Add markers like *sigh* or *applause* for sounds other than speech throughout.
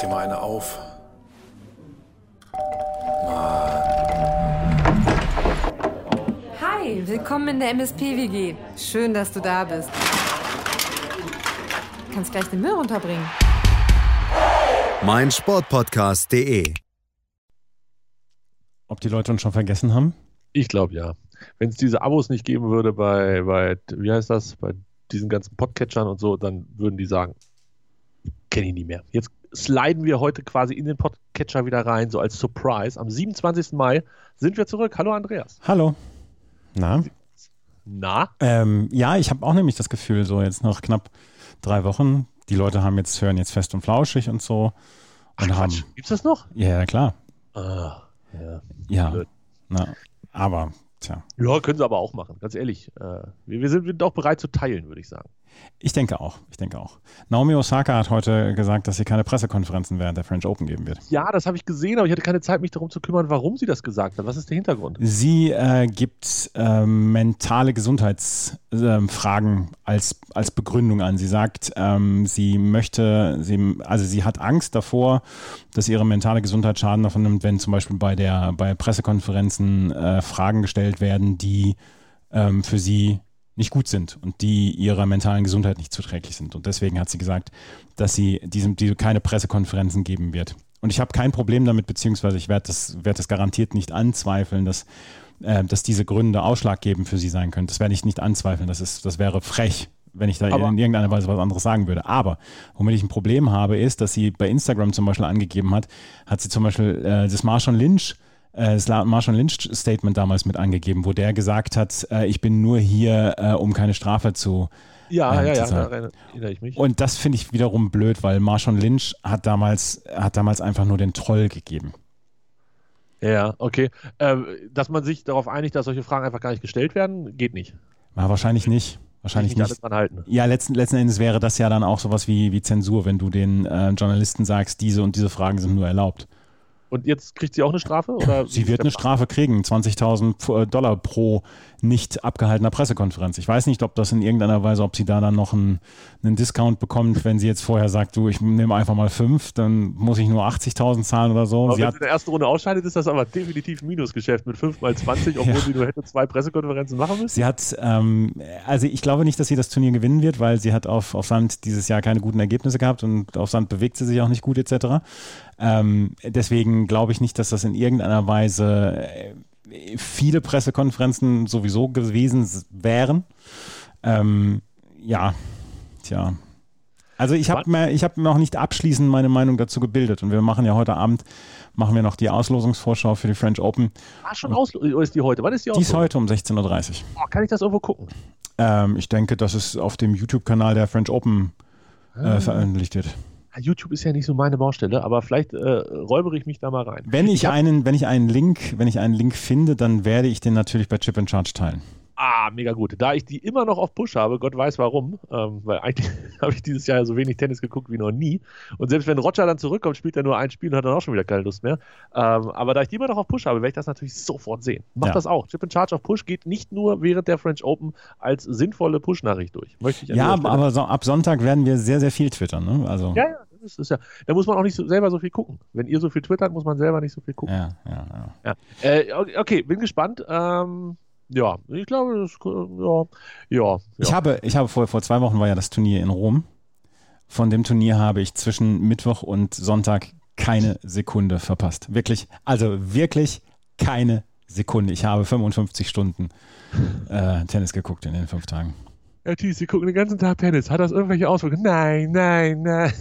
dir mal eine auf. Hi, willkommen in der MSP-WG. Schön, dass du da bist. Du kannst gleich den Müll runterbringen. mein Sportpodcast.de. Ob die Leute uns schon vergessen haben? Ich glaube ja. Wenn es diese Abos nicht geben würde bei, bei, wie heißt das, bei diesen ganzen Podcatchern und so, dann würden die sagen, kenne ich nie mehr. Jetzt sliden wir heute quasi in den Podcatcher wieder rein, so als Surprise. Am 27. Mai sind wir zurück. Hallo Andreas. Hallo. Na? Na? Ähm, ja, ich habe auch nämlich das Gefühl, so jetzt nach knapp drei Wochen, die Leute haben jetzt, hören jetzt fest und flauschig und so. Und Ach, haben. Quatsch. Gibt's das noch? Ja, ja, klar. Ah, ja. Ja. Na, aber, tja. Ja, können sie aber auch machen, ganz ehrlich. Äh, wir, wir sind auch bereit zu teilen, würde ich sagen. Ich denke auch. Ich denke auch. Naomi Osaka hat heute gesagt, dass sie keine Pressekonferenzen während der French Open geben wird. Ja, das habe ich gesehen, aber ich hatte keine Zeit, mich darum zu kümmern, warum sie das gesagt hat. Was ist der Hintergrund? Sie äh, gibt äh, mentale Gesundheitsfragen als, als Begründung an. Sie sagt, ähm, sie möchte, sie, also sie hat Angst davor, dass ihre mentale Gesundheit Schaden davon nimmt, wenn zum Beispiel bei der bei Pressekonferenzen äh, Fragen gestellt werden, die ähm, für sie nicht gut sind und die ihrer mentalen Gesundheit nicht zuträglich sind. Und deswegen hat sie gesagt, dass sie diesem, diese keine Pressekonferenzen geben wird. Und ich habe kein Problem damit, beziehungsweise ich werde das, werd das garantiert nicht anzweifeln, dass, äh, dass diese Gründe ausschlaggebend für sie sein können. Das werde ich nicht anzweifeln. Das, ist, das wäre frech, wenn ich da Aber- in irgendeiner Weise was anderes sagen würde. Aber womit ich ein Problem habe, ist, dass sie bei Instagram zum Beispiel angegeben hat, hat sie zum Beispiel äh, das Marshall Lynch das La- Marshall Lynch Statement damals mit angegeben, wo der gesagt hat, äh, ich bin nur hier, äh, um keine Strafe zu. Ja, Ähm, ja, ja, zu daran erinnere ich mich. Und das finde ich wiederum blöd, weil Marshall Lynch hat damals, hat damals einfach nur den Troll gegeben. Ja, okay. Ähm, dass man sich darauf einigt, dass solche Fragen einfach gar nicht gestellt werden, geht nicht. War wahrscheinlich nicht. Wahrscheinlich nicht nicht. dran halten. Ja, letzten, letzten Endes wäre das ja dann auch sowas wie, wie Zensur, wenn du den äh, Journalisten sagst, diese und diese Fragen sind nur erlaubt. Und jetzt kriegt sie auch eine Strafe? Oder Sie wird eine Strafe kriegen, 20.000 Dollar pro nicht abgehaltener Pressekonferenz. Ich weiß nicht, ob das in irgendeiner Weise, ob sie da dann noch einen, einen Discount bekommt, wenn sie jetzt vorher sagt, du, ich nehme einfach mal fünf, dann muss ich nur 80.000 zahlen oder so. Aber Sie wenn sie in der ersten Runde ausscheidet, ist das aber definitiv ein Minusgeschäft mit 5 mal 20, obwohl Ja. sie nur hätte zwei Pressekonferenzen machen müssen. Sie hat, ähm, also ich glaube nicht, dass sie das Turnier gewinnen wird, weil sie hat auf, auf Sand dieses Jahr keine guten Ergebnisse gehabt und auf Sand bewegt sie sich auch nicht gut etc. Ähm, deswegen glaube ich nicht, dass das in irgendeiner Weise äh, viele Pressekonferenzen sowieso gewesen wären. Ähm, ja, tja. Also ich habe mir, ich habe noch nicht abschließend meine Meinung dazu gebildet und wir machen ja heute Abend machen wir noch die Auslosungsvorschau für die French Open. Ah, schon aus oder ist die heute? Wann ist die Die ist heute um 16.30 Uhr. Oh, kann ich das irgendwo gucken? Ähm, ich denke, dass es auf dem YouTube-Kanal der French Open äh, veröffentlicht wird. Ah, YouTube ist ja nicht so meine Baustelle, aber vielleicht äh, räubere ich mich da mal rein. Wenn ich, hab- einen, wenn ich einen Link, wenn ich einen Link finde, dann werde ich den natürlich bei Chip and Charge teilen. Ah, mega gut. Da ich die immer noch auf Push habe, Gott weiß warum, ähm, weil eigentlich *laughs* habe ich dieses Jahr so wenig Tennis geguckt wie noch nie. Und selbst wenn Roger dann zurückkommt, spielt er nur ein Spiel und hat dann auch schon wieder keine Lust mehr. Ähm, aber da ich die immer noch auf Push habe, werde ich das natürlich sofort sehen. Macht Ja. das auch. Chip and Charge auf Push geht nicht nur während der French Open als sinnvolle Push-Nachricht durch. Möchte ich Ja, aber so, ab Sonntag werden wir sehr, sehr viel twittern. Ne? Also, Ja, ja, das ist ja. Da muss man auch nicht so, selber so viel gucken. Wenn ihr so viel twittert, muss man selber nicht so viel gucken. ja, ja, ja. Ja. Äh, okay, okay, bin gespannt. Ähm, ja, ich glaube, das, ja, ja, ja. Ich habe, ich habe vor, vor zwei Wochen war ja das Turnier in Rom. Von dem Turnier habe ich zwischen Mittwoch und Sonntag keine Sekunde verpasst. Wirklich, also wirklich keine Sekunde. Ich habe 55 Stunden äh, Tennis geguckt in den fünf Tagen. Herr Thies, Sie gucken den ganzen Tag Tennis. Hat das irgendwelche Auswirkungen? Nein, nein, nein.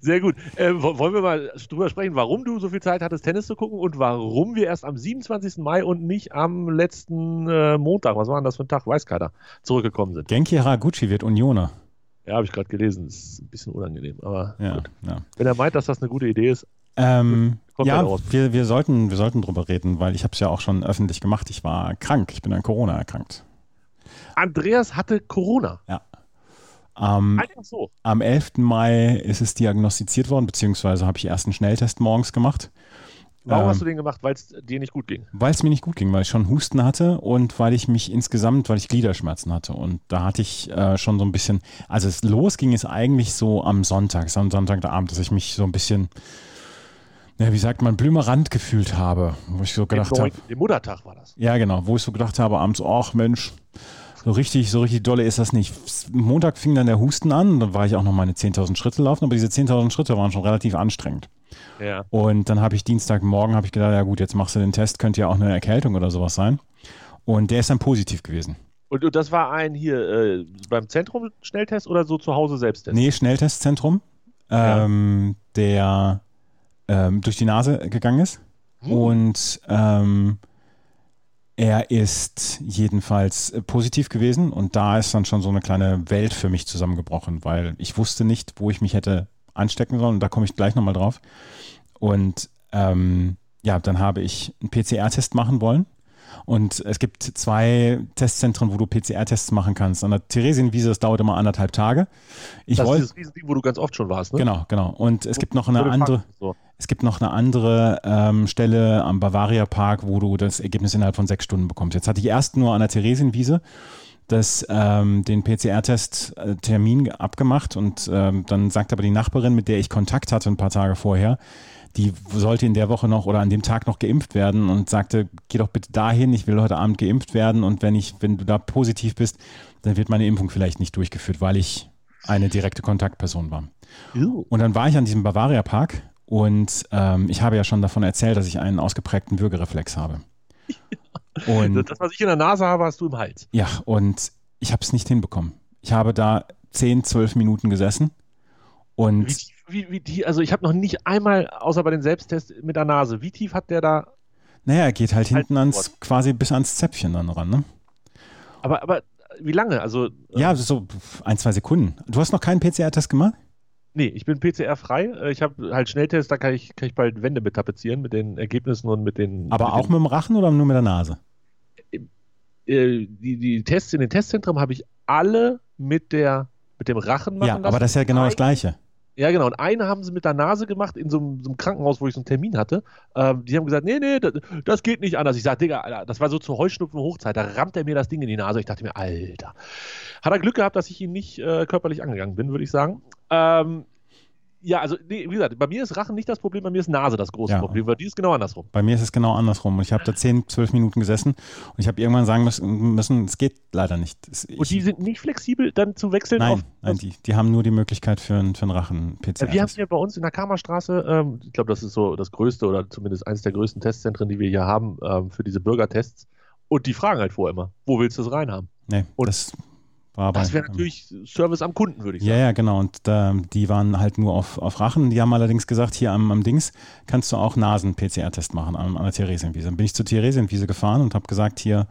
Sehr gut. Äh, wo- wollen wir mal drüber sprechen, warum du so viel Zeit hattest, Tennis zu gucken und warum wir erst am 27. Mai und nicht am letzten äh, Montag, was war denn das für ein Tag, weiß keiner, zurückgekommen sind. Genki Haraguchi wird Unioner. Ja, habe ich gerade gelesen. Das ist ein bisschen unangenehm. Aber Ja, gut. ja. wenn er meint, dass das eine gute Idee ist, Ähm, Kommt ja, wir, wir, sollten, wir sollten drüber reden, weil ich habe es ja auch schon öffentlich gemacht. Ich war krank. Ich bin an Corona erkrankt. Andreas hatte Corona. Am, so. am 11. Mai ist es diagnostiziert worden, beziehungsweise habe ich erst einen Schnelltest morgens gemacht. Warum Ähm, hast du den gemacht? Weil es dir nicht gut ging. Weil es mir nicht gut ging, weil ich schon Husten hatte und weil ich mich insgesamt, weil ich Gliederschmerzen hatte. Und da hatte ich äh, schon so ein bisschen, also es los ging es eigentlich so am Sonntag, es war am Sonntagabend, dass ich mich so ein bisschen, ja, wie sagt man, blümerant gefühlt habe. Wo ich so gedacht habe, Dem Muttertag war das. ja genau, wo ich so gedacht habe abends, ach Mensch, so richtig, so richtig dolle ist das nicht. Montag fing dann der Husten an, dann war ich auch noch meine 10.000 Schritte laufen, aber diese 10.000 Schritte waren schon relativ anstrengend. Ja. Und dann habe ich Dienstagmorgen habe ich gedacht, ja gut, jetzt machst du den Test, könnte ja auch eine Erkältung oder sowas sein. Und der ist dann positiv gewesen. Und, und das war ein hier äh, beim Zentrum Schnelltest oder so zu Hause Selbsttest? Nee, Schnelltestzentrum, Ja. ähm, der ähm, durch die Nase gegangen ist. Hm. Und ähm, er ist jedenfalls äh, positiv gewesen. Und da ist dann schon so eine kleine Welt für mich zusammengebrochen, weil ich wusste nicht, wo ich mich hätte anstecken sollen. Und da komme ich gleich nochmal drauf. Und ähm, ja, dann habe ich einen PCR-Test machen wollen. Und es gibt zwei Testzentren, wo du PCR-Tests machen kannst. An der Theresienwiese, das dauert immer anderthalb Tage. Ich das ist dieses Riesending, wo du ganz oft schon warst, ne? genau, genau. Und es gibt noch eine andere, So. es gibt noch eine andere ähm, Stelle am Bavaria Park, wo du das Ergebnis innerhalb von sechs Stunden bekommst. Jetzt hatte ich erst nur an der Theresienwiese das, ähm, den PCR-Test-Termin abgemacht und ähm, dann sagt aber die Nachbarin, mit der ich Kontakt hatte ein paar Tage vorher, die sollte in der Woche noch oder an dem Tag noch geimpft werden und sagte, geh doch bitte dahin, ich will heute Abend geimpft werden und wenn ich, wenn du da positiv bist, dann wird meine Impfung vielleicht nicht durchgeführt, weil ich eine direkte Kontaktperson war. Ew. Und dann war ich an diesem Bavaria Park und ähm, ich habe ja schon davon erzählt, dass ich einen ausgeprägten Würgereflex habe. *laughs* Und Das, was ich in der Nase habe, hast du im Hals. ja, und ich habe es nicht hinbekommen. Ich habe da 10, 12 Minuten gesessen Wie und tief, wie, wie tief, also ich habe noch nicht einmal, außer bei den Selbsttests mit der Nase, wie tief hat der da, naja, er geht halt hinten Halt ans, quasi bis ans Zäpfchen dann ran, ne? aber, aber wie lange? Also, äh, Ja, so ein, zwei Sekunden. Du hast noch keinen PCR-Test gemacht? nee, ich bin PCR-frei. Äh, Ich habe halt Schnelltest, da kann ich, kann ich bald Wände mit tapezieren, mit den Ergebnissen und mit den. Aber mit auch den, mit dem Rachen oder nur mit der Nase? äh, die, die Tests in den Testzentren habe ich alle mit der mit dem Rachen machen Ja, lassen. aber das ist ja genau das Gleiche. Ja, genau. Und eine haben sie mit der Nase gemacht in so einem, so einem Krankenhaus, wo ich so einen Termin hatte. Ähm, die haben gesagt, nee, nee, das, das geht nicht anders. Ich sage, Digga, Alter, das war so zur Heuschnupfen-Hochzeit. Da rammt er mir das Ding in die Nase. Ich dachte mir, Alter. Hat er Glück gehabt, dass ich ihn nicht äh, körperlich angegangen bin, würde ich sagen. Ähm, ja, also, nee, wie gesagt, bei mir ist Rachen nicht das Problem, bei mir ist Nase das große Ja. Problem, weil die ist genau andersrum. Bei mir ist es genau andersrum. Und ich habe da 10, 12 Minuten gesessen und ich habe irgendwann sagen müssen, müssen, es geht leider nicht. Es, Und ich, die sind nicht flexibel, dann zu wechseln nein, auf. nein die, die haben nur die Möglichkeit für, einen- für einen Rachen-PCR. Ja, wir haben hier bei uns in der Kammerstraße, ähm, ich glaube, das ist so das größte oder zumindest eines der größten Testzentren, die wir hier haben ähm, für diese Bürgertests. Und die fragen halt vorher immer, wo willst du es reinhaben? nee, und das war Das wäre natürlich Service am Kunden, würde ich Ja, sagen. ja, genau. Und ähm, die waren halt nur auf, auf Rachen. Die haben allerdings gesagt, hier am, am Dings kannst du auch Nasen-PCR-Test machen an, an der Theresienwiese. Dann bin ich zur Theresienwiese gefahren und habe gesagt, hier,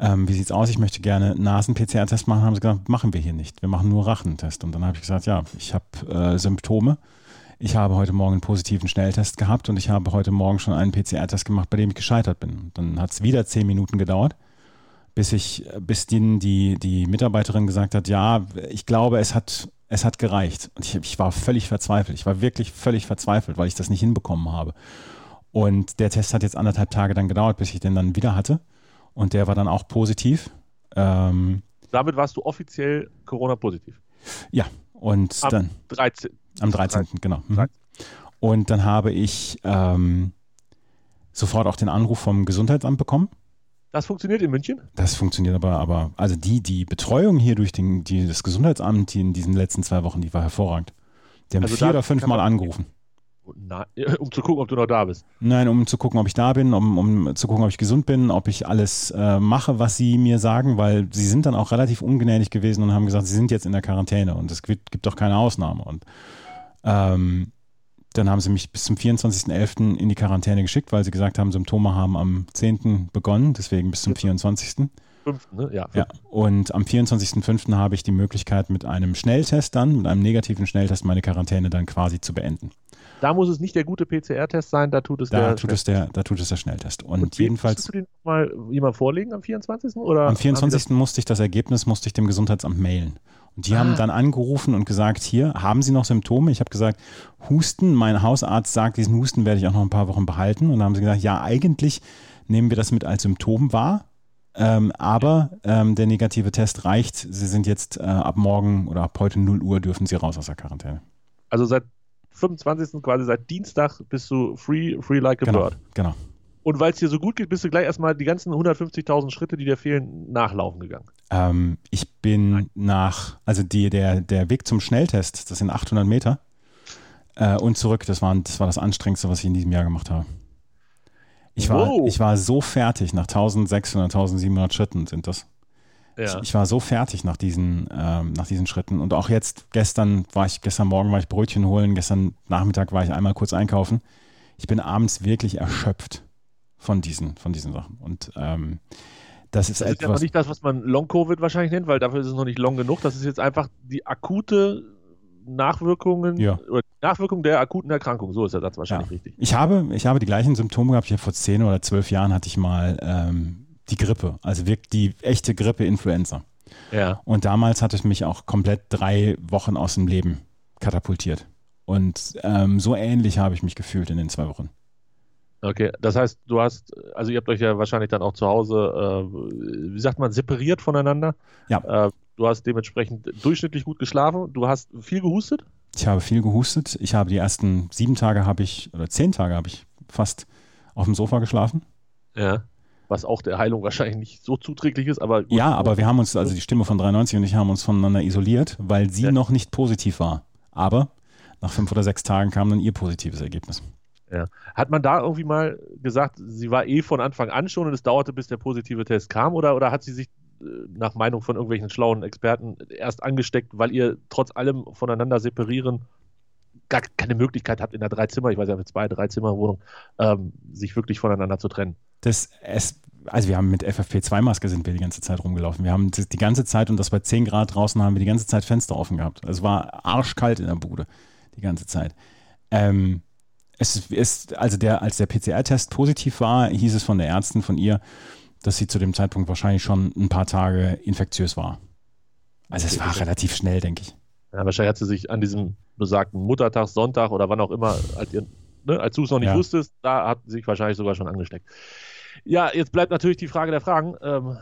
ähm, wie sieht's aus? Ich möchte gerne Nasen-PCR-Test machen. Haben sie gesagt, machen wir hier nicht. Wir machen nur Rachentest. Und dann habe ich gesagt, ja, ich habe äh, Symptome. Ich habe heute Morgen einen positiven Schnelltest gehabt und ich habe heute Morgen schon einen PCR-Test gemacht, bei dem ich gescheitert bin. Und dann hat es wieder zehn Minuten gedauert, bis ich, bis die, die, die Mitarbeiterin gesagt hat, ja, ich glaube, es hat, es hat gereicht. Und ich, ich war völlig verzweifelt. Ich war wirklich völlig verzweifelt, weil ich das nicht hinbekommen habe. Und der Test hat jetzt anderthalb Tage dann gedauert, bis ich den dann wieder hatte. Und der war dann auch positiv. Ähm, Damit warst du offiziell Corona-positiv. ja, und Am dann 13. am 13. genau. Mhm. 13. Und dann habe ich ähm, sofort auch den Anruf vom Gesundheitsamt bekommen. Das funktioniert in München? Das funktioniert aber, aber also die, die Betreuung hier durch den, die, das Gesundheitsamt die in diesen letzten zwei Wochen, die war hervorragend. Die haben Also vier oder fünf Mal angerufen. Na, *laughs* um zu gucken, ob du noch da bist. Nein, um zu gucken, ob ich da bin, um, um zu gucken, ob ich gesund bin, ob ich alles äh, mache, was sie mir sagen, weil sie sind dann auch relativ ungnädig gewesen und haben gesagt, sie sind jetzt in der Quarantäne und es gibt, gibt doch keine Ausnahme. Und ähm, dann haben sie mich bis zum 24.11. in die Quarantäne geschickt, weil sie gesagt haben, Symptome haben am 10. begonnen, deswegen bis zum 24. Fünften, ne? Ja. Ja, und am 24.05. habe ich die Möglichkeit, mit einem Schnelltest dann, mit einem negativen Schnelltest, meine Quarantäne dann quasi zu beenden. Da muss es nicht der gute PCR-Test sein, da tut es Da der. tut es der, da tut es der Schnelltest. Und, Und jedenfalls Musstest du den mal jemand vorlegen am 24. Oder am haben die 24. musste ich das Ergebnis, musste ich dem Gesundheitsamt mailen. Und die ah. haben dann angerufen und gesagt, hier, haben Sie noch Symptome? Ich habe gesagt, Husten, mein Hausarzt sagt, diesen Husten werde ich auch noch ein paar Wochen behalten. Und dann haben sie gesagt, ja, eigentlich nehmen wir das mit als Symptom wahr. Ähm, aber ähm, der negative Test reicht. Sie sind jetzt äh, ab morgen oder ab heute 0 Uhr dürfen Sie raus aus der Quarantäne. Also seit 25. quasi seit Dienstag bist du free, free like a genau, bird. Genau. Und weil es dir so gut geht, bist du gleich erstmal die ganzen 150.000 Schritte, die dir fehlen, nachlaufen gegangen. Ähm, ich bin Nein. nach, also die, der, der Weg zum Schnelltest, das sind 800 Meter. Äh, und zurück, das war, das war das Anstrengendste, was ich in diesem Jahr gemacht habe. Ich war, wow. ich war so fertig, nach 1600, 1700 Schritten sind das. Ja. Ich, ich, war so fertig nach diesen, ähm, nach diesen Schritten. Und auch jetzt, gestern war ich, gestern Morgen war ich Brötchen holen, gestern Nachmittag war ich einmal kurz einkaufen. Ich bin abends wirklich erschöpft von diesen, von diesen Sachen. Und ähm, das ist, das ist etwas. ja nicht das, was man Long-Covid wahrscheinlich nennt, weil dafür ist es noch nicht long genug. Das ist jetzt einfach die akute Nachwirkungen ja. oder Nachwirkung der akuten Erkrankung. So ist der Satz wahrscheinlich ja. richtig. Ich habe, ich habe die gleichen Symptome gehabt. Ich habe vor zehn oder zwölf Jahren hatte ich mal ähm, die Grippe, also wirklich die echte Grippe-Influenza. Ja. Und damals hatte ich mich auch komplett drei Wochen aus dem Leben katapultiert. Und ähm, so ähnlich habe ich mich gefühlt in den zwei Wochen. Okay, das heißt, du hast, also ihr habt euch ja wahrscheinlich dann auch zu Hause, äh, wie sagt man, separiert voneinander. Ja. Äh, du hast dementsprechend durchschnittlich gut geschlafen. Du hast viel gehustet? Ich habe viel gehustet. Ich habe die ersten sieben Tage habe ich, oder zehn Tage habe ich fast auf dem Sofa geschlafen. Ja. Was auch der Heilung wahrscheinlich nicht so zuträglich ist, aber. Ja, aber wir haben uns, also die Stimme von 93 und ich haben uns voneinander isoliert, weil sie ja. noch nicht positiv war. Aber nach fünf oder sechs Tagen kam dann ihr positives Ergebnis. Ja. Hat man da irgendwie mal gesagt, sie war eh von Anfang an schon und es dauerte, bis der positive Test kam? Oder, oder hat sie sich äh, nach Meinung von irgendwelchen schlauen Experten erst angesteckt, weil ihr trotz allem voneinander separieren gar keine Möglichkeit habt in der Dreizimmer, ich weiß ja, mit zwei, Dreizimmerwohnung, ähm, sich wirklich voneinander zu trennen? Das, es, also wir haben mit FFP2-Maske sind wir die ganze Zeit rumgelaufen. Wir haben die ganze Zeit, und das bei 10 Grad draußen, haben wir die ganze Zeit Fenster offen gehabt. Es war arschkalt in der Bude die ganze Zeit. Ähm, es ist, also der, als der PCR-Test positiv war, hieß es von der Ärztin, von ihr, dass sie zu dem Zeitpunkt wahrscheinlich schon ein paar Tage infektiös war. Also es war relativ schnell, denke ich. Ja, wahrscheinlich hat sie sich an diesem besagten Muttertag, Sonntag oder wann auch immer, als, ihr, ne, als du es noch nicht ja. wusstest, da hat sie sich wahrscheinlich sogar schon angesteckt. Ja, jetzt bleibt natürlich die Frage der Fragen. Ähm,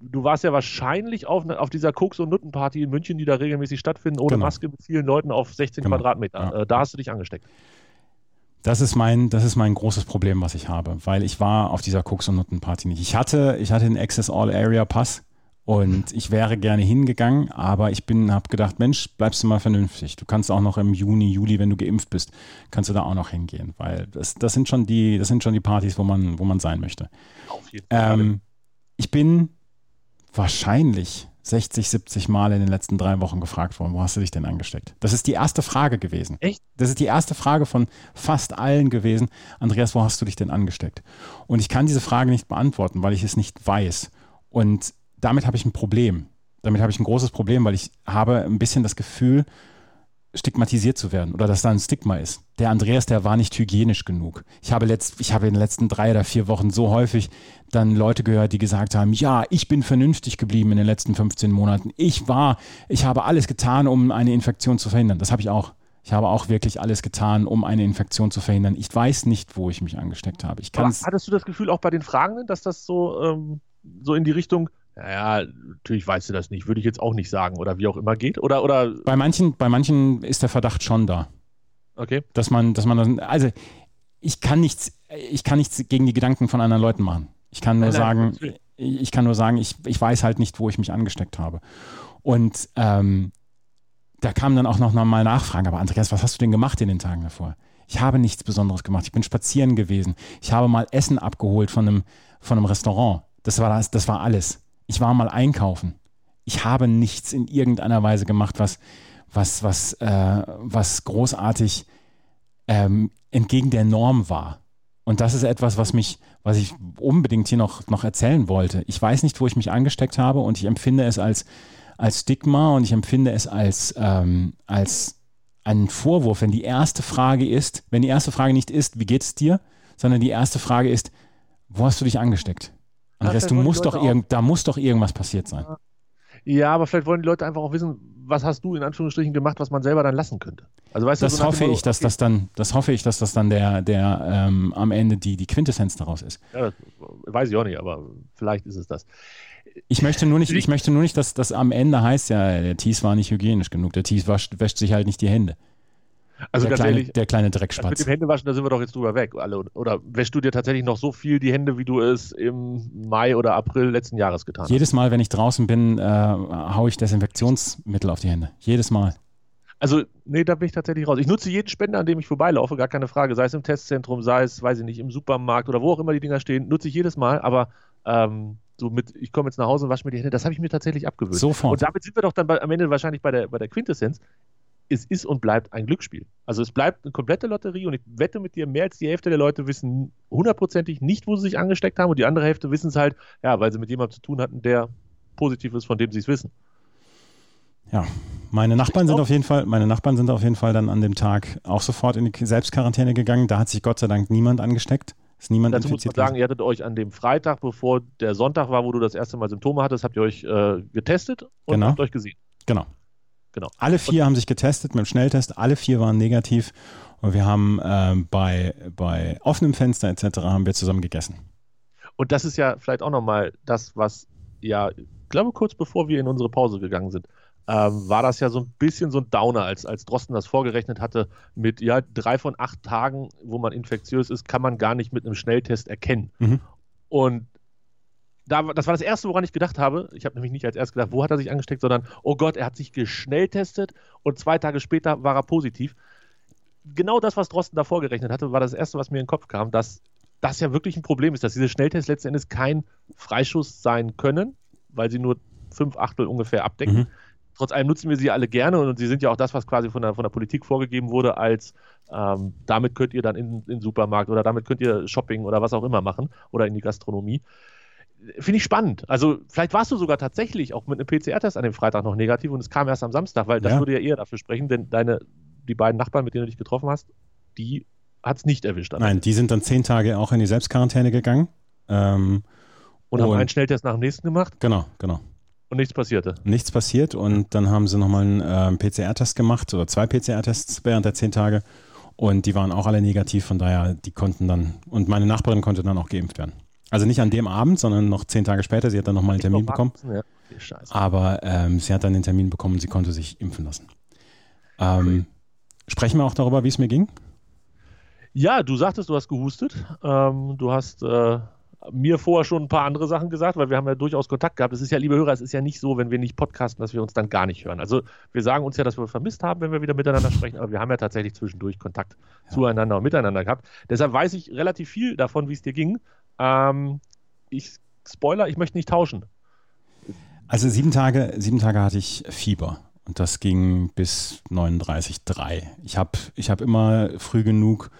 du warst ja wahrscheinlich auf, ne, auf dieser Koks- und Nuttenparty in München, die da regelmäßig stattfinden, ohne genau. Maske mit vielen Leuten auf 16 genau. Quadratmeter. Ja. Äh, da hast du dich angesteckt. Das ist mein, das ist mein großes Problem, was ich habe, weil ich war auf dieser Koks- und Nuttenparty nicht. Ich hatte, ich hatte den Access All Area Pass und ich wäre gerne hingegangen, aber ich bin, habe gedacht, Mensch, bleibst du mal vernünftig. Du kannst auch noch im Juni, Juli, wenn du geimpft bist, kannst du da auch noch hingehen, weil das, das sind schon die, das sind schon die Partys, wo man, wo man sein möchte. Auf jeden Fall. Ähm, ich bin wahrscheinlich 60, 70 Mal in den letzten drei Wochen gefragt worden, wo hast du dich denn angesteckt? Das ist die erste Frage gewesen. Echt? Das ist die erste Frage von fast allen gewesen. Andreas, wo hast du dich denn angesteckt? Und ich kann diese Frage nicht beantworten, weil ich es nicht weiß. Und damit habe ich ein Problem. Damit habe ich ein großes Problem, weil ich habe ein bisschen das Gefühl, stigmatisiert zu werden oder dass da ein Stigma ist. Der Andreas, der war nicht hygienisch genug. Ich habe, letzt, ich habe in den letzten drei oder vier Wochen so häufig dann Leute gehört, die gesagt haben, ja, ich bin vernünftig geblieben in den letzten 15 Monaten. Ich war, ich habe alles getan, um eine Infektion zu verhindern. Das habe ich auch. Ich habe auch wirklich alles getan, um eine Infektion zu verhindern. Ich weiß nicht, wo ich mich angesteckt habe. Ich hattest du das Gefühl auch bei den Fragenden, dass das so, ähm, so in die Richtung, naja, natürlich weißt du das nicht, würde ich jetzt auch nicht sagen oder wie auch immer geht? Oder, oder bei, manchen, bei manchen ist der Verdacht schon da. Okay. Dass man, dass man, also ich kann nichts, ich kann nichts gegen die Gedanken von anderen Leuten machen. Ich kann nur nein, sagen, nein, ich kann nur sagen, ich, ich weiß halt nicht, wo ich mich angesteckt habe. Und ähm, da kamen dann auch noch mal Nachfragen, aber Andreas, was hast du denn gemacht in den Tagen davor? Ich habe nichts Besonderes gemacht. Ich bin spazieren gewesen. Ich habe mal Essen abgeholt von einem, von einem Restaurant. Das war, das, das war alles ich war mal einkaufen. Ich habe nichts in irgendeiner Weise gemacht, was, was, was, äh, was großartig ähm, entgegen der Norm war. Und das ist etwas, was mich, was ich unbedingt hier noch, noch erzählen wollte. Ich weiß nicht, wo ich mich angesteckt habe und ich empfinde es als, als Stigma und ich empfinde es als, ähm, als einen Vorwurf, wenn die erste Frage ist, wenn die erste Frage nicht ist, wie geht's dir, sondern die erste Frage ist, wo hast du dich angesteckt? Andreas, du musst doch irgend, da muss doch irgendwas passiert sein. Ja, aber vielleicht wollen die Leute einfach auch wissen, was hast du in Anführungsstrichen gemacht, was man selber dann lassen könnte. Also weißt das du, so hoffe ich, dass das dann, das hoffe ich, dass das dann der, der ähm, am Ende die, die Quintessenz daraus ist. Ja, das weiß ich auch nicht, aber vielleicht ist es das. Ich möchte nur nicht, ich möchte nur nicht, dass das am Ende heißt, ja, der Tees war nicht hygienisch genug. Der Tees wäscht sich halt nicht die Hände. Also der, kleine, ehrlich, der kleine Dreckspatz. Mit dem Händewaschen, da sind wir doch jetzt drüber weg. Alle. Oder wäschst du dir tatsächlich noch so viel die Hände, wie du es im Mai oder April letzten Jahres getan hast? Jedes Mal, wenn ich draußen bin, äh, haue ich Desinfektionsmittel auf die Hände. Jedes Mal. Also, nee, da bin ich tatsächlich raus. Ich nutze jeden Spender, an dem ich vorbeilaufe, gar keine Frage. Sei es im Testzentrum, sei es, weiß ich nicht, im Supermarkt oder wo auch immer die Dinger stehen, nutze ich jedes Mal. Aber ähm, so mit, ich komme jetzt nach Hause und wasche mir die Hände, das habe ich mir tatsächlich abgewöhnt. Sofort. Und damit sind wir doch dann bei, am Ende wahrscheinlich bei der, bei der Quintessenz es ist und bleibt ein Glücksspiel. Also es bleibt eine komplette Lotterie und ich wette mit dir, mehr als die Hälfte der Leute wissen hundertprozentig nicht, wo sie sich angesteckt haben und die andere Hälfte wissen es halt, ja, weil sie mit jemandem zu tun hatten, der positiv ist, von dem sie es wissen. Ja, meine Nachbarn sind auf jeden Fall, meine Nachbarn sind auf jeden Fall dann an dem Tag auch sofort in die Selbstquarantäne gegangen. Da hat sich Gott sei Dank niemand angesteckt. Ist niemand Dazu muss man sagen, ihr hattet euch an dem Freitag, bevor der Sonntag war, wo du das erste Mal Symptome hattest, habt ihr euch äh, getestet und genau. habt euch gesehen. Genau. Genau. Alle vier und, haben sich getestet mit dem Schnelltest, alle vier waren negativ und wir haben äh, bei, bei offenem Fenster etc. haben wir zusammen gegessen. Und das ist ja vielleicht auch nochmal das, was ja, ich glaube, kurz bevor wir in unsere Pause gegangen sind, ähm, war das ja so ein bisschen so ein Downer, als, als Drosten das vorgerechnet hatte, mit ja, drei von acht Tagen, wo man infektiös ist, kann man gar nicht mit einem Schnelltest erkennen. Mhm. Und da, das war das Erste, woran ich gedacht habe. Ich habe nämlich nicht als erstes gedacht, wo hat er sich angesteckt, sondern, oh Gott, er hat sich geschnelltestet und zwei Tage später war er positiv. Genau das, was Drosten davor gerechnet hatte, war das Erste, was mir in den Kopf kam, dass das ja wirklich ein Problem ist, dass diese Schnelltests letzten Endes kein Freischuss sein können, weil sie nur fünf Achtel ungefähr abdecken. Mhm. Trotz allem nutzen wir sie alle gerne und sie sind ja auch das, was quasi von der, von der Politik vorgegeben wurde, als ähm, damit könnt ihr dann in den Supermarkt oder damit könnt ihr Shopping oder was auch immer machen oder in die Gastronomie finde ich spannend. Also vielleicht warst du sogar tatsächlich auch mit einem PCR-Test an dem Freitag noch negativ und es kam erst am Samstag, weil das ja. würde ja eher dafür sprechen, denn deine, die beiden Nachbarn, mit denen du dich getroffen hast, die hat es nicht erwischt. Nein, die sind dann zehn Tage auch in die Selbstquarantäne gegangen. Ähm, und, und haben einen Schnelltest nach dem nächsten gemacht? Genau, genau. Und nichts passierte? Nichts passiert und dann haben sie nochmal einen äh, PCR-Test gemacht oder zwei PCR-Tests während der zehn Tage und die waren auch alle negativ, von daher, die konnten dann, und meine Nachbarin konnte dann auch geimpft werden. Also nicht an dem Abend, sondern noch zehn Tage später. Sie hat dann nochmal einen Termin bekommen. Ja. Aber ähm, sie hat dann den Termin bekommen und sie konnte sich impfen lassen. Ähm, sprechen wir auch darüber, wie es mir ging? Ja, du sagtest, du hast gehustet. Ähm, du hast äh, mir vorher schon ein paar andere Sachen gesagt, weil wir haben ja durchaus Kontakt gehabt. Es ist ja, liebe Hörer, es ist ja nicht so, wenn wir nicht podcasten, dass wir uns dann gar nicht hören. Also wir sagen uns ja, dass wir vermisst haben, wenn wir wieder miteinander sprechen, aber wir haben ja tatsächlich zwischendurch Kontakt ja. zueinander und miteinander gehabt. Deshalb weiß ich relativ viel davon, wie es dir ging. Ähm, ich Spoiler, ich möchte nicht tauschen. Also sieben Tage, sieben Tage hatte ich Fieber und das ging bis 39,3. Ich habe ich hab immer früh genug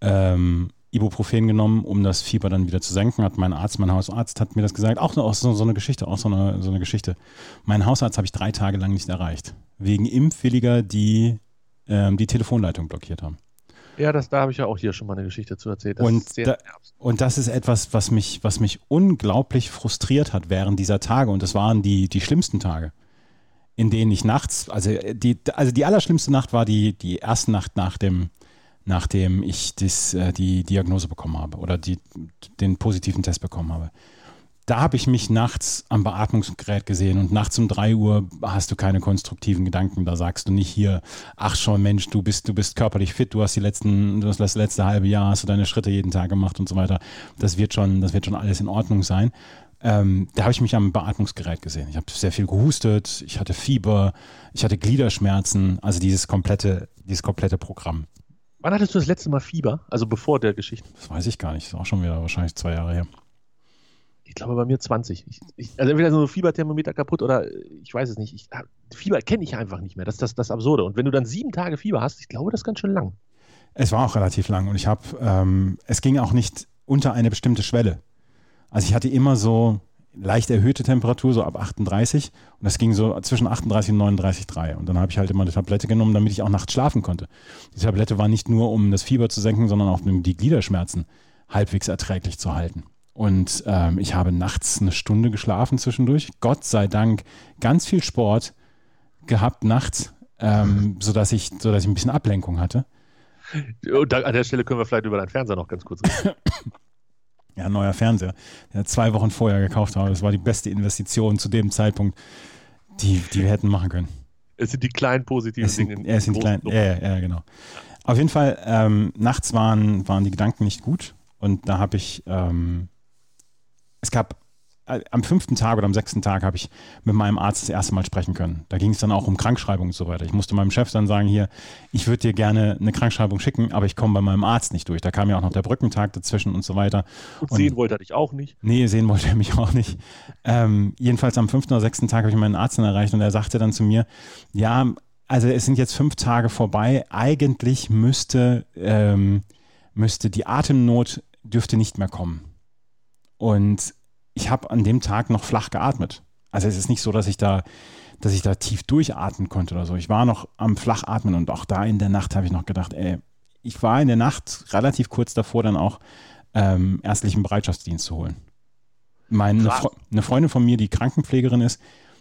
ähm, Ibuprofen genommen, um das Fieber dann wieder zu senken. Hat mein Arzt, mein Hausarzt hat mir das gesagt. Auch, auch so, so, eine Geschichte, auch so eine, so eine Geschichte. Mein Hausarzt habe ich drei Tage lang nicht erreicht. Wegen Impfwilliger, die ähm, die Telefonleitung blockiert haben. Ja, das, da habe ich ja auch hier schon mal eine Geschichte zu erzählt. Das und, da, und das ist etwas, was mich, was mich unglaublich frustriert hat während dieser Tage. Und das waren die, die schlimmsten Tage, in denen ich nachts, also die, also die allerschlimmste Nacht war die, die erste Nacht nach dem, nachdem ich das, äh, die Diagnose bekommen habe oder die, den positiven Test bekommen habe da habe ich mich nachts am Beatmungsgerät gesehen und nachts um drei Uhr hast du keine konstruktiven Gedanken. Da sagst du nicht hier, ach schon Mensch, du bist, du bist körperlich fit, du hast die letzten, du hast das letzte halbe Jahr, hast du deine Schritte jeden Tag gemacht und so weiter. Das wird schon, das wird schon alles in Ordnung sein. Ähm, da habe ich mich am Beatmungsgerät gesehen. Ich habe sehr viel gehustet, ich hatte Fieber, ich hatte Gliederschmerzen, also dieses komplette, dieses komplette Programm. Wann hattest du das letzte Mal Fieber? Also bevor der Geschichte? Das weiß ich gar nicht. Das ist auch schon wieder wahrscheinlich zwei Jahre her ich glaube bei mir 20. Ich, ich, also entweder so ein Fieberthermometer kaputt oder ich weiß es nicht. Ich, Fieber kenne ich einfach nicht mehr. Das ist das, das Absurde. Und wenn du dann sieben Tage Fieber hast, ich glaube, das ist ganz schön lang. Es war auch relativ lang und ich habe, ähm, es ging auch nicht unter eine bestimmte Schwelle. Also ich hatte immer so leicht erhöhte Temperatur, so ab 38 und das ging so zwischen 38 und 39,3 und dann habe ich halt immer eine Tablette genommen, damit ich auch nachts schlafen konnte. Die Tablette war nicht nur, um das Fieber zu senken, sondern auch um die Gliederschmerzen halbwegs erträglich zu halten. Und ähm, ich habe nachts eine Stunde geschlafen zwischendurch. Gott sei Dank ganz viel Sport gehabt nachts, ähm, sodass, ich, sodass ich ein bisschen Ablenkung hatte. Und da, an der Stelle können wir vielleicht über deinen Fernseher noch ganz kurz reden. *laughs* ja, neuer Fernseher, der zwei Wochen vorher gekauft habe. Das war die beste Investition zu dem Zeitpunkt, die, die wir hätten machen können. Es sind die kleinen positiven es sind, Dinge. Ja, es sind ja, ja, ja, genau. Auf jeden Fall, ähm, nachts waren, waren die Gedanken nicht gut und da habe ich, ähm, es gab äh, am fünften Tag oder am sechsten Tag habe ich mit meinem Arzt das erste Mal sprechen können. Da ging es dann auch um Krankschreibung und so weiter. Ich musste meinem Chef dann sagen, hier, ich würde dir gerne eine Krankschreibung schicken, aber ich komme bei meinem Arzt nicht durch. Da kam ja auch noch der Brückentag dazwischen und so weiter. Und, und sehen wollte er dich auch nicht. Nee, sehen wollte er mich auch nicht. Ähm, jedenfalls am fünften oder sechsten Tag habe ich meinen Arzt dann erreicht und er sagte dann zu mir, ja, also es sind jetzt fünf Tage vorbei. Eigentlich müsste, ähm, müsste die Atemnot dürfte nicht mehr kommen. Und ich habe an dem Tag noch flach geatmet. Also es ist nicht so, dass ich da, dass ich da tief durchatmen konnte oder so. Ich war noch am Flachatmen und auch da in der Nacht habe ich noch gedacht, ey, ich war in der Nacht relativ kurz davor, dann auch ähm, ärztlichen Bereitschaftsdienst zu holen. Meine, eine, eine Freundin von mir, die Krankenpflegerin ist,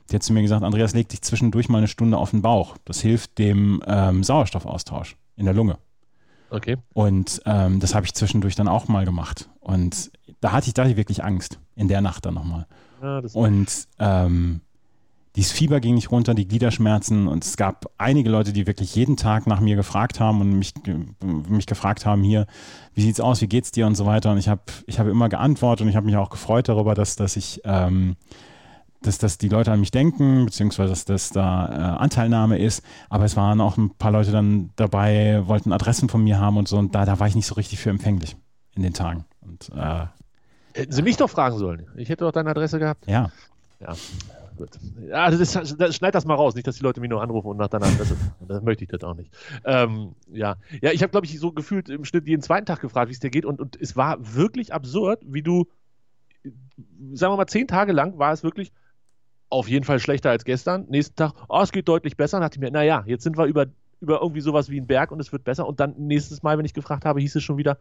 die hat zu mir gesagt, Andreas, leg dich zwischendurch mal eine Stunde auf den Bauch. Das hilft dem ähm, Sauerstoffaustausch in der Lunge. Okay. Und ähm, das habe ich zwischendurch dann auch mal gemacht. Und da hatte ich, da hatte ich wirklich Angst, in der Nacht dann nochmal. Ja, und ähm, dieses Fieber ging nicht runter, die Gliederschmerzen und es gab einige Leute, die wirklich jeden Tag nach mir gefragt haben und mich, mich gefragt haben, hier, wie sieht's aus, wie geht's dir und so weiter. Und ich habe ich hab immer geantwortet und ich habe mich auch gefreut darüber, dass, dass ich ähm, dass, dass die Leute an mich denken, beziehungsweise dass das da äh, Anteilnahme ist. Aber es waren auch ein paar Leute dann dabei, wollten Adressen von mir haben und so. Und da, da war ich nicht so richtig für empfänglich in den Tagen. Und, äh, Hätten Sie mich doch fragen sollen. Ich hätte doch deine Adresse gehabt. Ja. Ja. Gut. Ja, das, ist, das, schneid das mal raus, nicht, dass die Leute mich nur anrufen und nach deiner Adresse. das möchte ich das auch nicht. Ähm, ja. ja, ich habe, glaube ich, so gefühlt im Schnitt jeden zweiten Tag gefragt, wie es dir geht. Und, und es war wirklich absurd, wie du, sagen wir mal, zehn Tage lang war es wirklich, auf jeden Fall schlechter als gestern. Nächsten Tag, oh, es geht deutlich besser. Dann dachte ich mir, naja, jetzt sind wir über, über irgendwie sowas wie einen Berg und es wird besser. Und dann nächstes Mal, wenn ich gefragt habe, hieß es schon wieder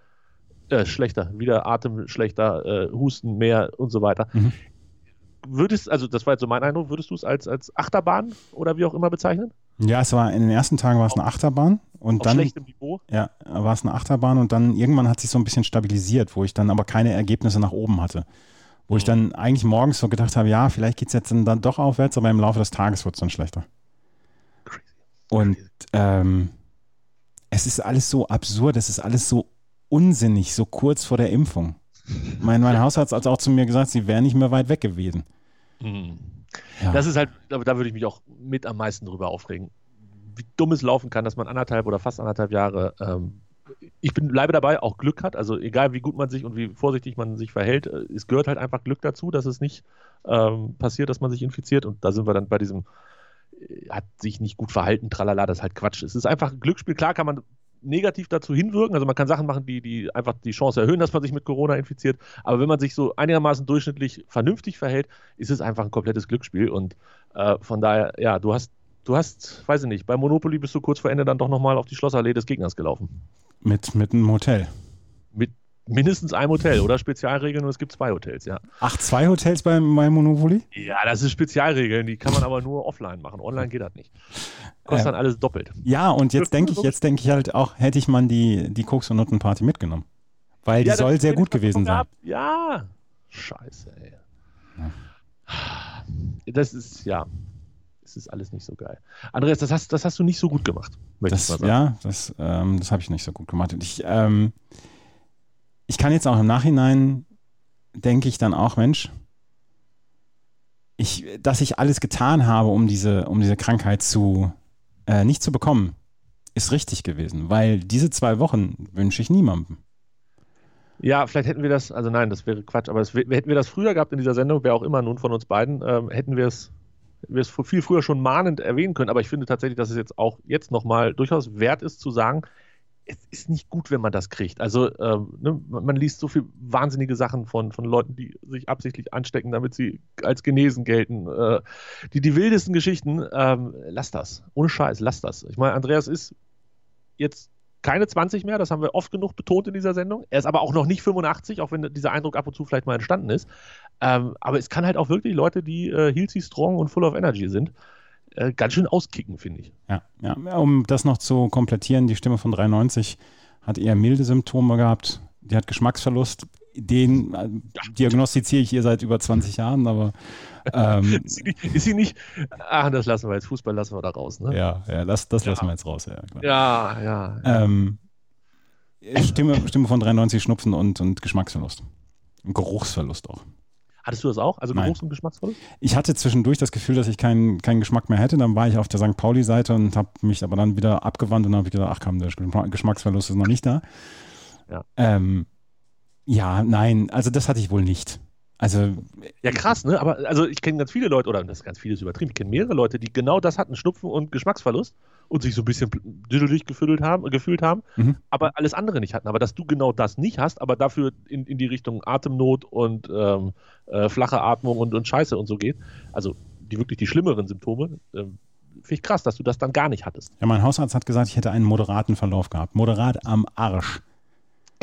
äh, schlechter, wieder Atem schlechter, äh, Husten mehr und so weiter. Mhm. Würdest, also das war jetzt so mein Eindruck, würdest du es als, als Achterbahn oder wie auch immer bezeichnen? Ja, es war in den ersten Tagen war es eine Achterbahn und auf dann schlechtem Niveau. Ja, war es eine Achterbahn und dann irgendwann hat sich so ein bisschen stabilisiert, wo ich dann aber keine Ergebnisse nach oben hatte. Wo ich dann eigentlich morgens so gedacht habe, ja, vielleicht geht es jetzt dann doch aufwärts, aber im Laufe des Tages wird es dann schlechter. Und ähm, es ist alles so absurd, es ist alles so unsinnig, so kurz vor der Impfung. Mein, mein *laughs* Hausarzt hat auch zu mir gesagt, sie wäre nicht mehr weit weg gewesen. Mhm. Ja. Das ist halt, da würde ich mich auch mit am meisten drüber aufregen. Wie dumm es laufen kann, dass man anderthalb oder fast anderthalb Jahre ähm, ich bin, bleibe dabei, auch Glück hat. Also egal wie gut man sich und wie vorsichtig man sich verhält, äh, es gehört halt einfach Glück dazu, dass es nicht ähm, passiert, dass man sich infiziert. Und da sind wir dann bei diesem, äh, hat sich nicht gut verhalten, tralala, das ist halt Quatsch. Es ist einfach ein Glücksspiel. Klar kann man negativ dazu hinwirken. Also man kann Sachen machen, die, die einfach die Chance erhöhen, dass man sich mit Corona infiziert. Aber wenn man sich so einigermaßen durchschnittlich vernünftig verhält, ist es einfach ein komplettes Glücksspiel. Und äh, von daher, ja, du hast, du hast, weiß ich nicht, bei Monopoly bist du kurz vor Ende dann doch nochmal auf die Schlossallee des Gegners gelaufen. Mit, mit einem Hotel. Mit mindestens einem Hotel oder Spezialregeln und es gibt zwei Hotels, ja. Ach, zwei Hotels bei, bei Monopoly? Ja, das ist Spezialregeln, die kann man aber nur offline machen. Online geht das nicht. Kostet ähm, dann alles doppelt. Ja, und jetzt denke ich, jetzt denke ich halt auch, hätte ich man die, die Koks- und Nuttenparty mitgenommen. Weil die ja, soll sehr gut gewesen sein. Ja. Scheiße, ey. Ja. Das ist, ja, es ist alles nicht so geil. Andreas, das hast, das hast du nicht so gut gemacht. Das, ja, das, ähm, das habe ich nicht so gut gemacht. Und ich, ähm, ich kann jetzt auch im Nachhinein, denke ich dann auch, Mensch, ich, dass ich alles getan habe, um diese, um diese Krankheit zu, äh, nicht zu bekommen, ist richtig gewesen, weil diese zwei Wochen wünsche ich niemandem. Ja, vielleicht hätten wir das, also nein, das wäre Quatsch, aber das, hätten wir das früher gehabt in dieser Sendung, wer auch immer nun von uns beiden, ähm, hätten wir es wir es viel früher schon mahnend erwähnen können, aber ich finde tatsächlich, dass es jetzt auch jetzt nochmal durchaus wert ist zu sagen, es ist nicht gut, wenn man das kriegt. Also ähm, ne, man liest so viel wahnsinnige Sachen von, von Leuten, die sich absichtlich anstecken, damit sie als genesen gelten. Äh, die, die wildesten Geschichten, ähm, lass das. Ohne Scheiß, lass das. Ich meine, Andreas ist jetzt keine 20 mehr, das haben wir oft genug betont in dieser Sendung. Er ist aber auch noch nicht 85, auch wenn dieser Eindruck ab und zu vielleicht mal entstanden ist. Ähm, aber es kann halt auch wirklich Leute, die äh, healthy, strong und full of energy sind, äh, ganz schön auskicken, finde ich. Ja, ja, um das noch zu komplettieren, die Stimme von 93 hat eher milde Symptome gehabt. Die hat Geschmacksverlust. Den äh, diagnostiziere ich ihr seit über 20 Jahren, aber ähm, *laughs* ist, sie nicht, ist, sie nicht, Ah, das lassen wir jetzt. Fußball lassen wir da raus, ne? Ja, ja das, das ja. lassen wir jetzt raus, ja. Klar. Ja, ja. Ähm, Stimme, Stimme von 93 Schnupfen und, und Geschmacksverlust. Und Geruchsverlust auch. Hattest du das auch? Also Geruchs- und Geschmacksverlust? Ich hatte zwischendurch das Gefühl, dass ich keinen keinen Geschmack mehr hätte. Dann war ich auf der St. Pauli-Seite und habe mich aber dann wieder abgewandt und habe gedacht, ach komm, der Geschmacksverlust ist noch nicht da. Ja. Ähm, ja, nein, also das hatte ich wohl nicht. Also. Ja, krass, ne? Aber also ich kenne ganz viele Leute, oder das ist ganz vieles übertrieben, ich kenne mehrere Leute, die genau das hatten, Schnupfen und Geschmacksverlust und sich so ein bisschen düdelig gefühlt haben, gefühlt haben mhm. aber alles andere nicht hatten. Aber dass du genau das nicht hast, aber dafür in, in die Richtung Atemnot und ähm, äh, flache Atmung und, und Scheiße und so geht, also die wirklich die schlimmeren Symptome, äh, finde ich krass, dass du das dann gar nicht hattest. Ja, mein Hausarzt hat gesagt, ich hätte einen moderaten Verlauf gehabt. Moderat am Arsch.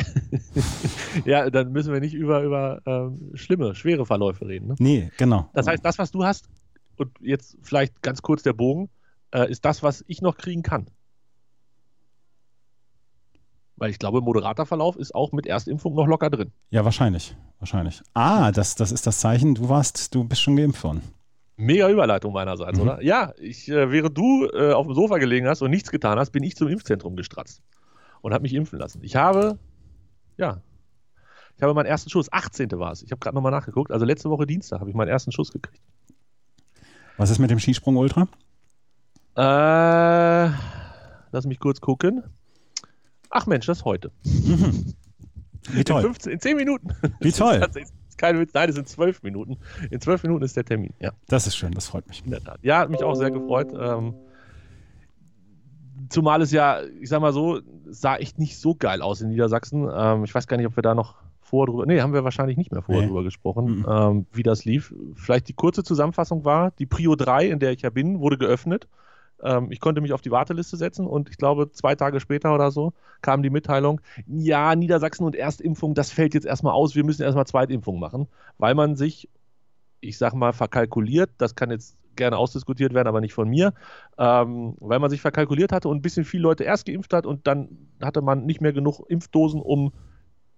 *laughs* ja, dann müssen wir nicht über, über ähm, schlimme, schwere Verläufe reden. Ne? Nee, genau. Das heißt, das, was du hast, und jetzt vielleicht ganz kurz der Bogen, äh, ist das, was ich noch kriegen kann. Weil ich glaube, moderater Verlauf ist auch mit Erstimpfung noch locker drin. Ja, wahrscheinlich. Wahrscheinlich. Ah, das, das ist das Zeichen, du warst, du bist schon geimpft worden. Mega Überleitung meinerseits, mhm. oder? Ja, ich, äh, während du äh, auf dem Sofa gelegen hast und nichts getan hast, bin ich zum Impfzentrum gestratzt und habe mich impfen lassen. Ich habe ja. Ich habe meinen ersten Schuss, 18. war es. Ich habe gerade nochmal nachgeguckt. Also letzte Woche Dienstag habe ich meinen ersten Schuss gekriegt. Was ist mit dem Skisprung Ultra? Äh, lass mich kurz gucken. Ach Mensch, das ist heute. *laughs* Wie toll. In, 15, in 10 Minuten. Wie toll. Das ist kein Witz. Nein, es sind 12 Minuten. In 12 Minuten ist der Termin. Ja. Das ist schön, das freut mich. Ja, hat mich auch sehr gefreut. Ähm, zumal es ja, ich sag mal so, sah echt nicht so geil aus in Niedersachsen. Ähm, ich weiß gar nicht, ob wir da noch vorher drüber, nee, haben wir wahrscheinlich nicht mehr vorher nee. drüber gesprochen, mhm. ähm, wie das lief. Vielleicht die kurze Zusammenfassung war, die Prio 3, in der ich ja bin, wurde geöffnet. Ähm, ich konnte mich auf die Warteliste setzen und ich glaube, zwei Tage später oder so kam die Mitteilung, ja, Niedersachsen und Erstimpfung, das fällt jetzt erstmal aus, wir müssen erstmal Zweitimpfung machen, weil man sich, ich sag mal, verkalkuliert, das kann jetzt gerne ausdiskutiert werden, aber nicht von mir, ähm, weil man sich verkalkuliert hatte und ein bisschen viele Leute erst geimpft hat und dann hatte man nicht mehr genug Impfdosen, um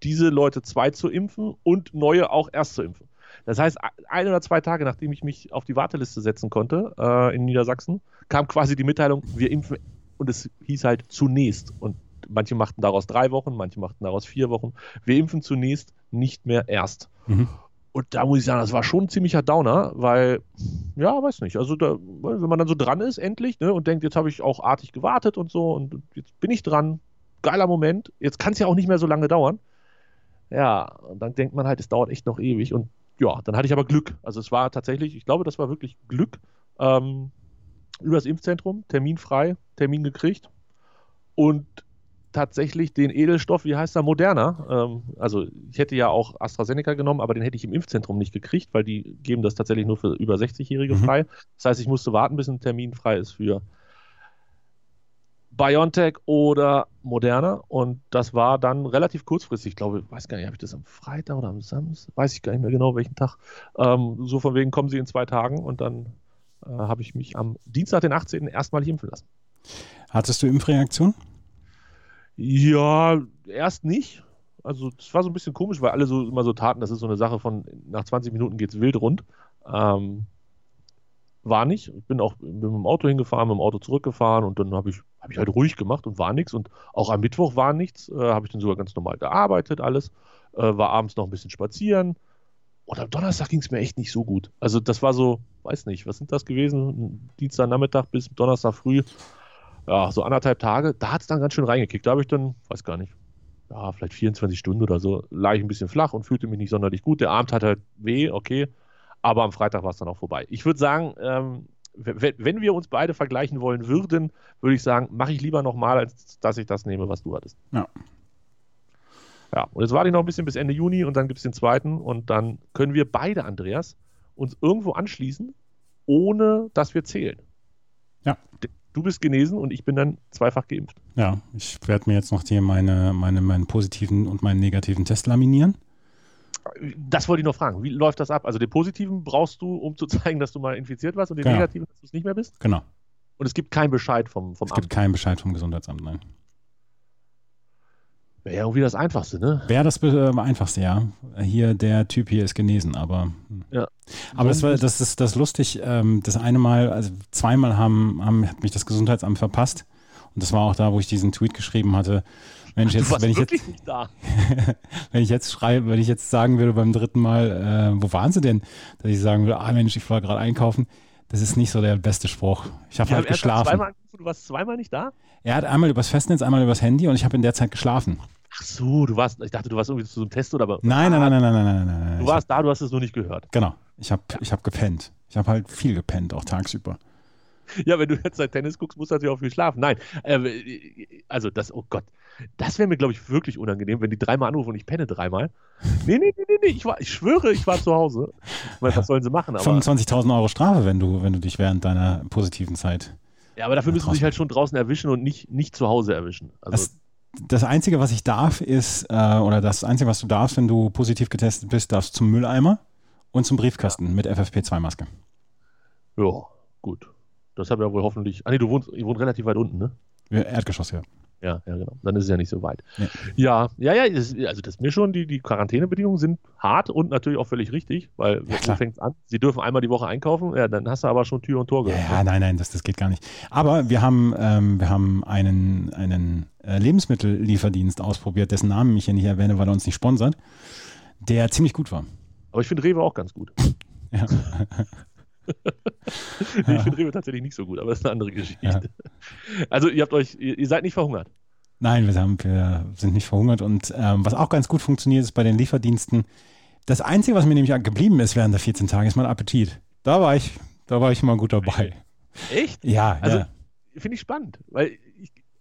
diese Leute zwei zu impfen und neue auch erst zu impfen. Das heißt, ein oder zwei Tage nachdem ich mich auf die Warteliste setzen konnte äh, in Niedersachsen, kam quasi die Mitteilung, wir impfen und es hieß halt zunächst. Und manche machten daraus drei Wochen, manche machten daraus vier Wochen. Wir impfen zunächst, nicht mehr erst. Mhm. Und da muss ich sagen, das war schon ein ziemlicher Downer, weil, ja, weiß nicht, also da, wenn man dann so dran ist, endlich, ne, und denkt, jetzt habe ich auch artig gewartet und so, und jetzt bin ich dran, geiler Moment, jetzt kann es ja auch nicht mehr so lange dauern. Ja, und dann denkt man halt, es dauert echt noch ewig. Und ja, dann hatte ich aber Glück. Also es war tatsächlich, ich glaube, das war wirklich Glück. Ähm, über das Impfzentrum, terminfrei, Termin gekriegt. Und tatsächlich den Edelstoff, wie heißt er, Moderna. Ähm, also ich hätte ja auch AstraZeneca genommen, aber den hätte ich im Impfzentrum nicht gekriegt, weil die geben das tatsächlich nur für über 60-Jährige mhm. frei. Das heißt, ich musste warten, bis ein Termin frei ist für BioNTech oder Moderna und das war dann relativ kurzfristig. Ich glaube, weiß gar nicht, habe ich das am Freitag oder am Samstag? Weiß ich gar nicht mehr genau, welchen Tag. Ähm, so von wegen kommen sie in zwei Tagen und dann äh, habe ich mich am Dienstag, den 18. erstmalig impfen lassen. Hattest du Impfreaktion? Ja, erst nicht. Also es war so ein bisschen komisch, weil alle so immer so taten, das ist so eine Sache von nach 20 Minuten geht es wild rund. Ähm, war nicht. Ich bin auch bin mit dem Auto hingefahren, mit dem Auto zurückgefahren und dann habe ich, hab ich halt ruhig gemacht und war nichts. Und auch am Mittwoch war nichts. Äh, habe ich dann sogar ganz normal gearbeitet, alles. Äh, war abends noch ein bisschen spazieren. Und am Donnerstag ging es mir echt nicht so gut. Also das war so, weiß nicht, was sind das gewesen? Dienstag Nachmittag bis Donnerstag früh ja, so anderthalb Tage, da hat es dann ganz schön reingekickt. Da habe ich dann, weiß gar nicht, ja, vielleicht 24 Stunden oder so, lag ich ein bisschen flach und fühlte mich nicht sonderlich gut. Der Abend hat halt weh, okay, aber am Freitag war es dann auch vorbei. Ich würde sagen, ähm, wenn wir uns beide vergleichen wollen würden, würde ich sagen, mache ich lieber nochmal, als dass ich das nehme, was du hattest. Ja. Ja, und jetzt warte ich noch ein bisschen bis Ende Juni und dann gibt es den zweiten und dann können wir beide, Andreas, uns irgendwo anschließen, ohne dass wir zählen. Ja du bist genesen und ich bin dann zweifach geimpft. Ja, ich werde mir jetzt noch hier meine, meine, meinen positiven und meinen negativen Test laminieren. Das wollte ich noch fragen. Wie läuft das ab? Also den positiven brauchst du, um zu zeigen, dass du mal infiziert warst und den Genau. negativen, dass du es nicht mehr bist? Genau. Und es gibt keinen Bescheid vom, vom Es gibt Amt. keinen Bescheid vom Gesundheitsamt, nein. Wäre ja irgendwie das Einfachste, ne? Wäre das äh, einfachste, ja. Hier, der Typ hier ist genesen, aber. hm. Ja. Aber das war, das ist das lustig. Ähm, das eine Mal, also zweimal haben, haben, hat mich das Gesundheitsamt verpasst. Und das war auch da, wo ich diesen Tweet geschrieben hatte. Wenn ich Du jetzt, wenn ich jetzt, nicht da. *laughs* wenn ich jetzt schreibe, wenn ich jetzt sagen würde beim dritten Mal, äh, wo waren sie denn? Dass ich sagen würde, ah Mensch, ich war gerade einkaufen. Das ist nicht so der beste Spruch. Ich habe Wir halt geschlafen. zweimal angerufen, du warst zweimal nicht da? Er hat einmal übers Festnetz, einmal übers Handy und ich habe in der Zeit geschlafen. Ach so, du warst, ich dachte, du warst irgendwie zu so einem Test oder aber. Nein, nein, nein, nein, nein, nein, nein, nein. Du warst da, du hast es nur nicht gehört. Genau. Ich habe ich hab gepennt. Ich habe halt viel gepennt, auch tagsüber. *laughs* Ja, wenn du jetzt seit Tennis guckst, musst du natürlich auch viel schlafen. Nein, äh, also das, oh Gott, das wäre mir, glaube ich, wirklich unangenehm, wenn die dreimal anrufen und ich penne dreimal. *laughs* Nee, nee, nee, nee, nee, ich, war, ich schwöre, ich war zu Hause. Ich meine, was sollen sie machen? Aber, 25.000 Euro Strafe, wenn du, wenn du dich während deiner positiven Zeit. ja, aber dafür müssen sie sich halt schon draußen erwischen und nicht, nicht zu Hause erwischen. Also, Das, das Einzige, was ich darf, ist, äh, oder das Einzige, was du darfst, wenn du positiv getestet bist, darfst zum Mülleimer und zum Briefkasten mit FFP2-Maske. ja, gut. Das haben wir wohl hoffentlich. Ah, nee, du wohnst, ihr wohnt relativ weit unten, ne? Erdgeschoss, ja. Ja, ja, genau. Dann ist es ja nicht so weit. Ja. Ja, ja, ja, das, also das ist mir schon, die, die Quarantänebedingungen sind hart und natürlich auch völlig richtig, weil Ja, wo klar. fängt's an? Sie dürfen einmal die Woche einkaufen, ja, dann hast du aber schon Tür und Tor Ja, geöffnet. ja, nein, nein, das, das geht gar nicht. Aber wir haben, ähm, wir haben einen, einen äh, Lebensmittellieferdienst ausprobiert, dessen Namen ich hier nicht erwähne, weil er uns nicht sponsert, der ziemlich gut war. Aber ich finde Rewe auch ganz gut. *laughs* Ja. *laughs* *laughs* nee, ich finde Rewe tatsächlich nicht so gut, aber das ist eine andere Geschichte. Also ihr habt euch, ihr, ihr seid nicht verhungert. Nein, wir, haben, wir sind nicht verhungert. Und ähm, was auch ganz gut funktioniert, ist bei den Lieferdiensten. Das Einzige, was mir nämlich geblieben ist während der 14 Tage, ist mein Appetit. Da war ich, da war ich immer gut dabei. Echt? Ja, Also- ja. Finde ich spannend, weil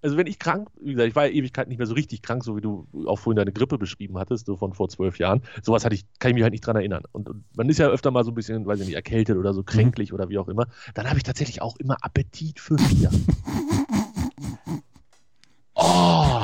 also wenn ich krank, wie gesagt, ich war ja Ewigkeit nicht mehr so richtig krank, so wie du auch vorhin deine Grippe beschrieben hattest, so von vor zwölf Jahren. Sowas hatte ich, kann ich mich halt nicht dran erinnern. Und, und man ist ja öfter mal so ein bisschen, weiß ich nicht, erkältet oder so kränklich oder wie auch immer. Dann habe ich tatsächlich auch immer Appetit für Bier. *laughs* oh!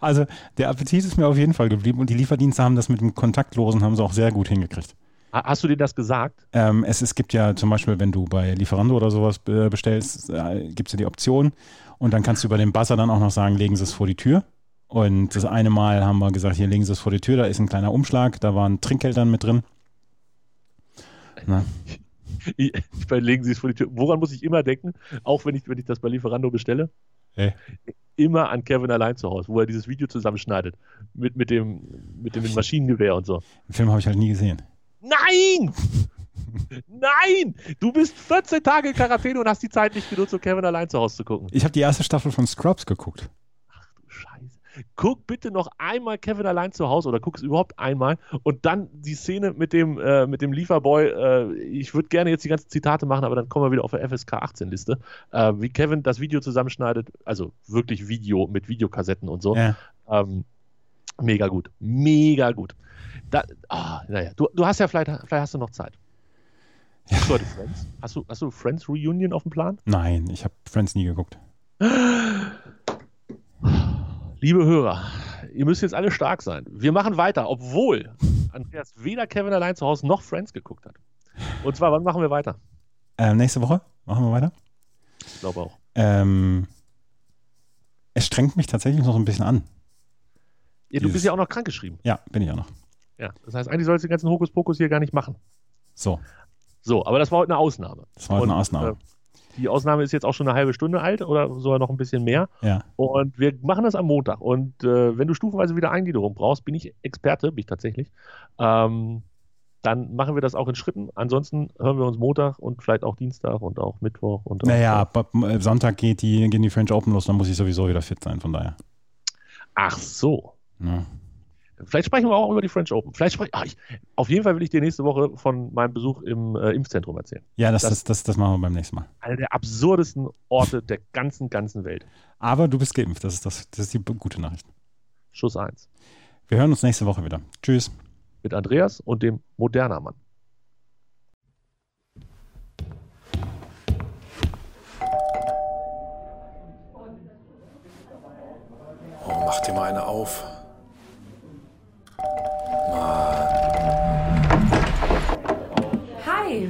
Also der Appetit ist mir auf jeden Fall geblieben und die Lieferdienste haben das mit dem Kontaktlosen haben sie auch sehr gut hingekriegt. Ha- Hast du dir das gesagt? Ähm, es, es gibt ja zum Beispiel, wenn du bei Lieferando oder sowas bestellst, äh, gibt es ja die Option und dann kannst du über den Buzzer dann auch noch sagen, legen Sie es vor die Tür. Und das eine Mal haben wir gesagt, hier legen Sie es vor die Tür, da ist ein kleiner Umschlag, da waren Trinkgeld dann mit drin. Na, Ich, ich legen Sie es vor die Tür. Woran muss ich immer denken? Auch wenn ich, wenn ich das bei Lieferando bestelle? Hey. Immer an Kevin allein zu Hause, wo er dieses Video zusammenschneidet. Mit, mit, dem, mit dem Maschinengewehr und so. den Film habe ich halt nie gesehen. Nein! Nein! Du bist 14 Tage in Quarantäne und hast die Zeit nicht genutzt, um Kevin allein zu Hause zu gucken. Ich habe die erste Staffel von Scrubs geguckt. Du Scheiße. Guck bitte noch einmal Kevin allein zu Hause oder guck es überhaupt einmal und dann die Szene mit dem, äh, mit dem Lieferboy. Äh, ich würde gerne jetzt die ganzen Zitate machen, aber dann kommen wir wieder auf der FSK 18-Liste. Äh, wie Kevin das Video zusammenschneidet, also wirklich Video mit Videokassetten und so. Ja. Ähm, mega gut. Mega gut. Da, ah, naja, du, du hast ja vielleicht, vielleicht hast du noch Zeit. Hast du heute Friends? Hast du, hast du Friends Reunion auf dem Plan? Nein, ich habe Friends nie geguckt. Liebe Hörer, ihr müsst jetzt alle stark sein. Wir machen weiter, obwohl Andreas weder Kevin allein zu Hause noch Friends geguckt hat. Und zwar, wann machen wir weiter? Ähm, nächste Woche machen wir weiter. Ich glaube auch. Ähm, es strengt mich tatsächlich noch so ein bisschen an. Ja, du bist ja auch noch krankgeschrieben. Ja, bin ich auch noch. Ja, das heißt, eigentlich sollst du den ganzen Hokuspokus hier gar nicht machen. So, So, aber das war heute eine Ausnahme. das war heute eine Ausnahme. äh, die Ausnahme ist jetzt auch schon eine halbe Stunde alt oder sogar noch ein bisschen mehr. ja. Und wir machen das am Montag. Und äh, wenn du stufenweise wieder Eingliederung brauchst, bin ich Experte, bin ich tatsächlich. Ähm, dann machen wir das auch in Schritten. Ansonsten hören wir uns Montag und vielleicht auch Dienstag und auch Mittwoch und auch Naja, ab äh, Sonntag geht die, gehen die French Open los, dann muss ich sowieso wieder fit sein, von daher. Ach so. Ja. Vielleicht sprechen wir auch über die French Open. Vielleicht sprech, ah, ach, ich, auf jeden Fall will ich dir nächste Woche von meinem Besuch im äh, Impfzentrum erzählen. Ja, das, das, das, das, machen wir beim nächsten Mal. Einer der absurdesten Orte der ganzen, ganzen Welt. Aber du bist geimpft, das ist, das, das ist die gute Nachricht. Schuss 1. Wir hören uns nächste Woche wieder. Tschüss. Mit Andreas und dem Moderner Mann. Oh, mach dir mal eine auf.